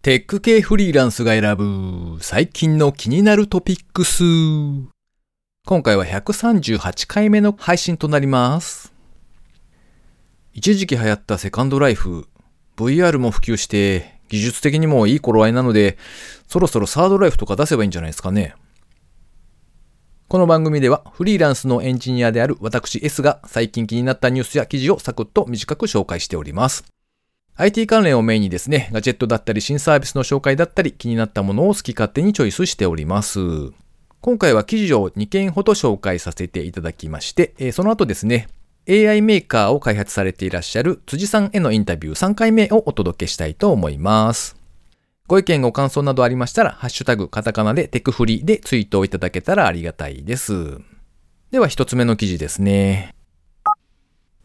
テック系フリーランスが選ぶ最近の気になるトピックス。今回は138回目の配信となります。一時期流行ったセカンドライフ、VR も普及して技術的にもいい頃合いなので、そろそろサードライフとか出せばいいんじゃないですかね。この番組ではフリーランスのエンジニアである私 S が最近気になったニュースや記事をサクッと短く紹介しております。IT 関連をメインにですね、ガジェットだったり新サービスの紹介だったり気になったものを好き勝手にチョイスしております。今回は記事を2件ほど紹介させていただきまして、えその後ですね、AI メーカーを開発されていらっしゃる辻さんへのインタビュー3回目をお届けしたいと思います。ご意見ご感想などありましたら、ハッシュタグカタカナでテクフリでツイートをいただけたらありがたいです。では一つ目の記事ですね。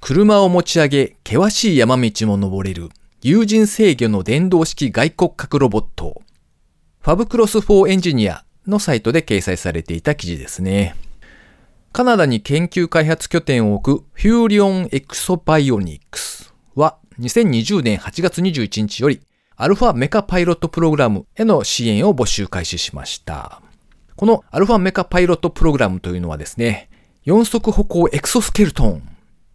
車を持ち上げ、険しい山道も登れる、有人制御の電動式外骨格ロボット。 fabcross for エンジニアのサイトで掲載されていた記事ですね。カナダに研究開発拠点を置く Furrion Exo-Bionics は2020年8月21日より Alpha Mecha Pilot Program への支援を募集開始しました。この Alpha Mecha Pilot Program というのはですね、四足歩行エクソスケルトン、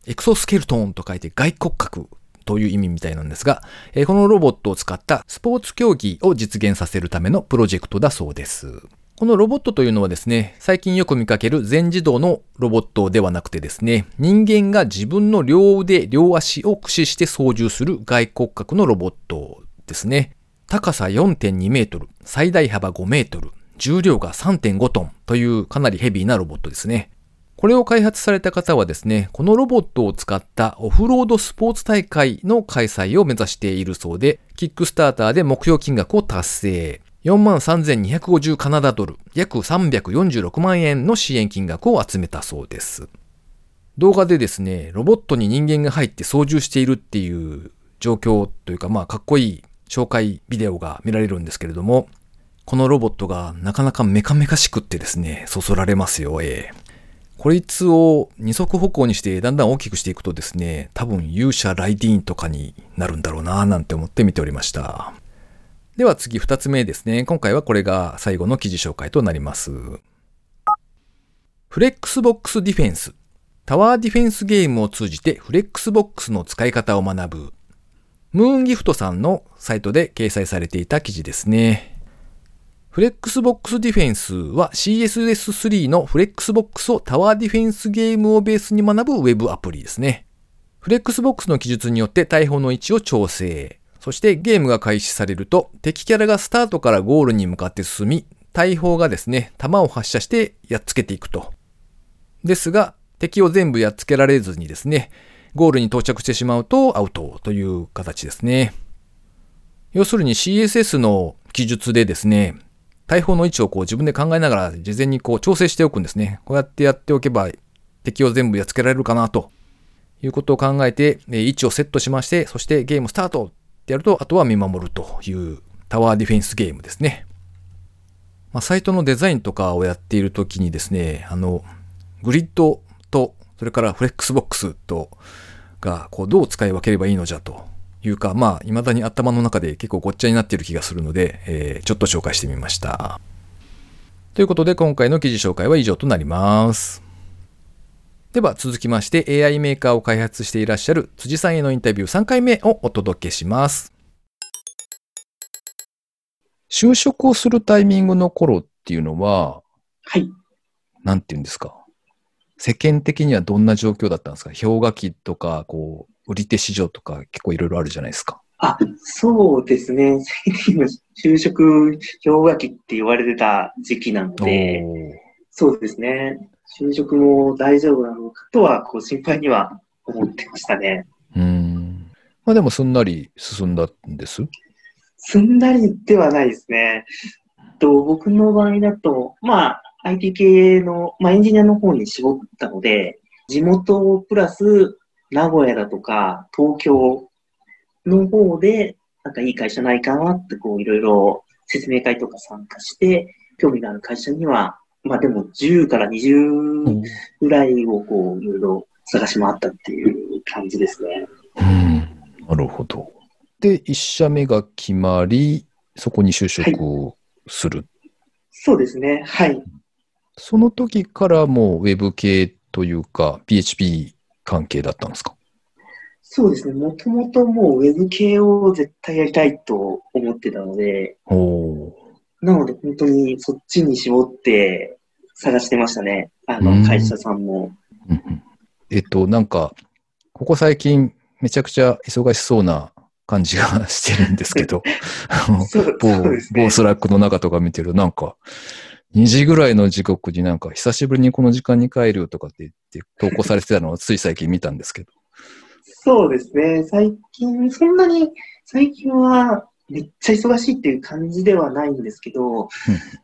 エクソスケルトンと書いて外骨格という意味みたいなんですが、えこのロボットを使ったスポーツ競技を実現させるためのプロジェクトだそうです。このロボットというのはですね、最近よく見かける全自動のロボットではなくてですね、人間が自分の両腕、両足を駆使して操縦する外骨格のロボットですね。高さ4.2メートル、最大幅5メートル、重量が3.5トンというかなりヘビーなロボットですね。これを開発された方はですね、このロボットを使ったオフロードスポーツ大会の開催を目指しているそうで、キックスターターで目標金額を達成。43,250カナダドル、約346万円の支援金額を集めたそうです。動画でですね、ロボットに人間が入って操縦しているっていう状況というか、まあ、かっこいい紹介ビデオが見られるんですけれども、このロボットがなかなかメカメカしくってですね、そそられますよ、ええこいつを二足歩行にしてだんだん大きくしていくとですね、多分勇者ライディーンとかになるんだろうなぁなんて思って見ておりました。では次二つ目ですね。今回はこれが最後の記事紹介となります。 Flexbox Defense。タワーディフェンスゲームを通じてフレックスボックスの使い方を学ぶ。MOONGIFT さんのサイトで掲載されていた記事ですね。 Flexbox Defense は CSS3 のフレックスボックスをタワーディフェンスゲームをベースに学ぶウェブアプリですね。フレックスボックスの記述によって大砲の位置を調整。そしてゲームが開始されると敵キャラがスタートからゴールに向かって進み、大砲がですね、弾を発射してやっつけていくと。ですが、敵を全部やっつけられずにですね、ゴールに到着してしまうとアウトという形ですね。要するに CSS の記述でですね、大砲の位置をこう自分で考えながら事前にこう調整しておくんですね。こうやってやっておけば敵を全部やっつけられるかなということを考えて、位置をセットしまして、そしてゲームスタートってやると、あとは見守るというタワーディフェンスゲームですね。まあ、サイトのデザインとかをやっているときにですね、あの、グリッドと、それからフレックスボックスと、が、こう、どう使い分ければいいのじゃというか、まあ、未だに頭の中で結構ごっちゃになっている気がするので、えーちょっと紹介してみました。ということで、今回の記事紹介は以上となります。では続きまして AI メーカーを開発していらっしゃる辻さんへのインタビュー3回目をお届けします。就職をするタイミングの頃っていうのは、はい。なんて言うんですか？世間的にはどんな状況だったんですか？氷河期とか、こう、売り手市場とか結構いろいろあるじゃないですか。あ、そうですね。今、就職氷河期って言われてた時期なので、そうですね。就職も大丈夫なのかとは、こう、心配には思ってましたね。うーん。まあでもすんなり進んだんです？すんなりではないですね。と僕の場合だと、まあ、IT 系の、まあ、エンジニアの方に絞ったので、地元プラス名古屋だとか東京の方で、なんかいい会社ないかなって、こう、いろいろ説明会とか参加して、興味がある会社には、まあでも10から20ぐらいをこう、いろいろ探し回ったっていう感じですね。うん。なるほど。で、一社目が決まり、そこに就職する。そうですね。はい。その時からもうウェブ系というか PHP 関係だったんですか？そうですね。もともともうウェブ系を絶対やりたいと思ってたので、なので本当にそっちに絞って探してましたね。あうんの、会社さんも。えっと、なんか、ここ最近めちゃくちゃ忙しそうな感じが してるんですけど、某ね某。 Slack の中とか見てるとなんか、2時ぐらいの時刻になんか、久しぶりにこの時間に帰るとかって言って投稿されてたのを つい最近見たんですけど。そうですね。最近、そんなに、最近はめっちゃ忙しいっていう感じではないんですけど、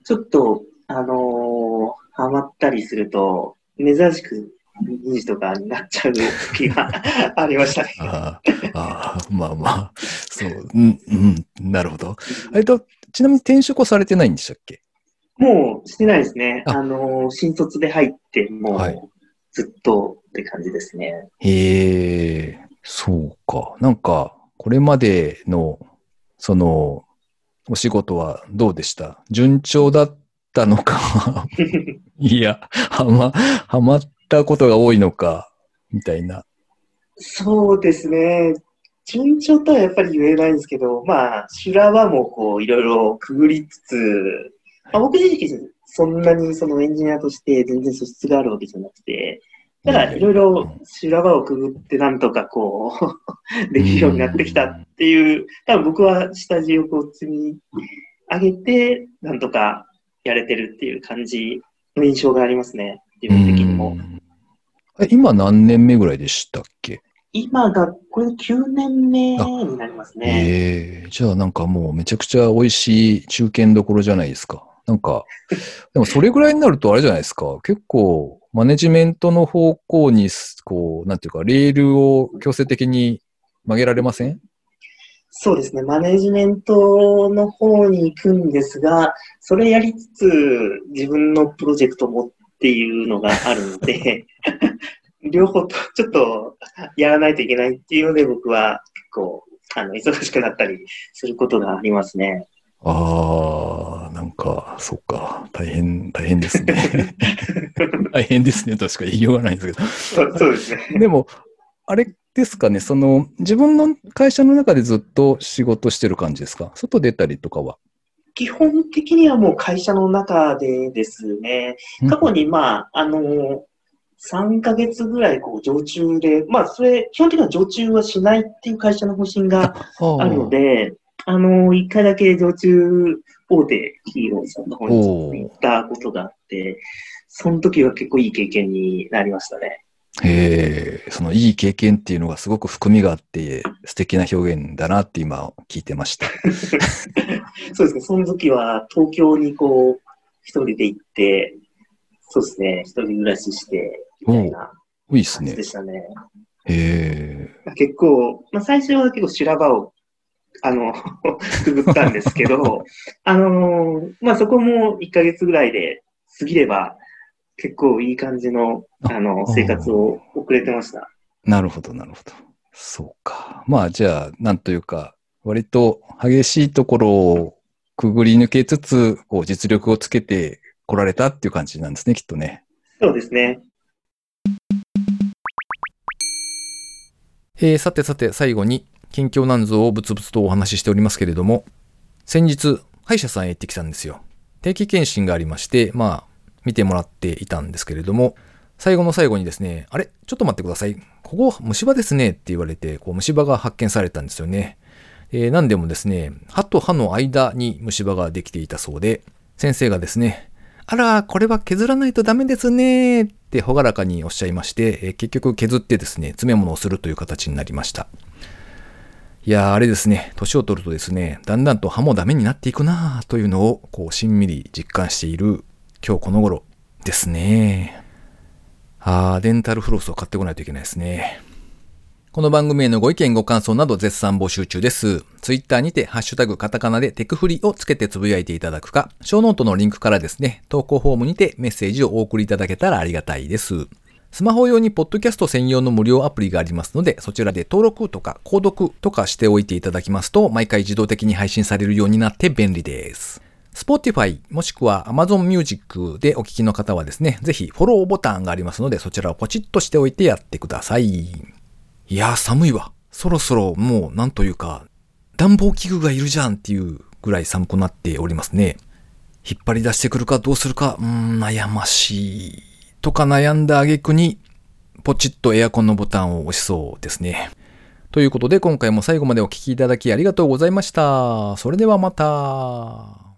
ちょっと、あのーハマったりすると、珍しく2時とかになっちゃう時が ありましたね。あーあー、まあまあ、そう、うん、うん、なるほど。えっと、ちなみに転職はされてないんでしたっけ？もうしてないですね。ああのー新卒で入って、もはいうずっとって感じですね。へえ、そうか。なんか、これまでの、その、お仕事はどうでした？順調だったのか？いや、はま、はまったことが多いのか、みたいな。そうですね。順調とはやっぱり言えないんですけど、まあ、修羅場もこう、いろいろくぐりつつ、まあ、僕自身、そんなにそのエンジニアとして全然素質があるわけじゃなくて、ただ、いろいろ修羅場をくぐってなんとかこう、できるようになってきたっていう、多分僕は下地をこう積み上げて、なんとかやれてるっていう感じの印象がありますね。自分的にも。今何年目ぐらいでしたっけ？今が、これ9年目になりますね。ええじゃあなんかもうめちゃくちゃ美味しい中堅どころじゃないですか。なんか、でもそれぐらいになるとあれじゃないですか。結構マネジメントの方向に、こう、なんていうか、レールを強制的に曲げられません？そうですね、マネジメントの方に行くんですが、それやりつつ、自分のプロジェクトもっていうのがあるので、両方とちょっとやらないといけないっていうので、僕は結構、あの、忙しくなったりすることがありますね。ああ、なんか、そっか。大変、大変ですね。大変ですねとしか言いようがないんですけど。そうですね。でも、あれですかね、その、自分の会社の中でずっと仕事してる感じですか？外出たりとかは？基本的にはもう会社の中でですね、過去にまあ、あの、3ヶ月ぐらいこう常駐で、まあそれ、基本的には常駐はしないっていう会社の方針がああるので、あの、一回だけ常駐大手企業さんの方に行ったことがあって、その時は結構いい経験になりましたね。へえ、そのいい経験っていうのがすごく含みがあって素敵な表現だなって今聞いてました。そうですね、その時は東京にこう、一人で行って、そうですね、一人暮らしして、みたいないいっすね感じで。したね。へえ。結構、まあ、最初は結構修羅場を、あの、くぐったんですけど、あのーまあ、そこも1ヶ月ぐらいで過ぎれば、結構いい感じの、あの、あ生活を送れてました。なるほど、なるほど。そうか。まあじゃあ、なんというか、割と激しいところをくぐり抜けつつ、こう実力をつけてこられたっていう感じなんですね、きっとね。そうですね。えーさてさて最後に近況なんぞをブツブツとお話ししておりますけれども、先日歯医者さんへ行ってきたんですよ。定期検診がありまして、まあ見てもらっていたんですけれども、最後の最後にですね、あれ？ちょっと待ってください。ここ虫歯ですねって言われて、こう虫歯が発見されたんですよね。えー、何でもですね、歯と歯の間に虫歯ができていたそうで、先生がですね、あら、これは削らないとダメですねってほがらかにおっしゃいまして、えー結局削ってですね、詰め物をするという形になりました。いや、あれですね、年を取るとですね、だんだんと歯もダメになっていくなーというのを、こう、しんみり実感している今日この頃ですね。あー、デンタルフロスを買ってこないといけないですね。この番組へのご意見ご感想など絶賛募集中です。ツイッターにてハッシュタグカタカナでテクフリをつけてつぶやいていただくか、ショーノートのリンクからですね、投稿フォームにてメッセージをお送りいただけたらありがたいです。スマホ用にポッドキャスト専用の無料アプリがありますので、そちらで登録とか購読とかしておいていただきますと、毎回自動的に配信されるようになって便利です。Spotify もしくは Amazon Music でお聞きの方はですね、ぜひフォローボタンがありますので、そちらをポチッとしておいてやってください。いやー寒いわ。そろそろもうなんというか、暖房器具がいるじゃんっていうぐらい寒くなっておりますね。引っ張り出してくるかどうするか、うーん、悩ましい。とか悩んだ挙句に、ポチッとエアコンのボタンを押しそうですね。ということで今回も最後までお聴きいただきありがとうございました。それではまた。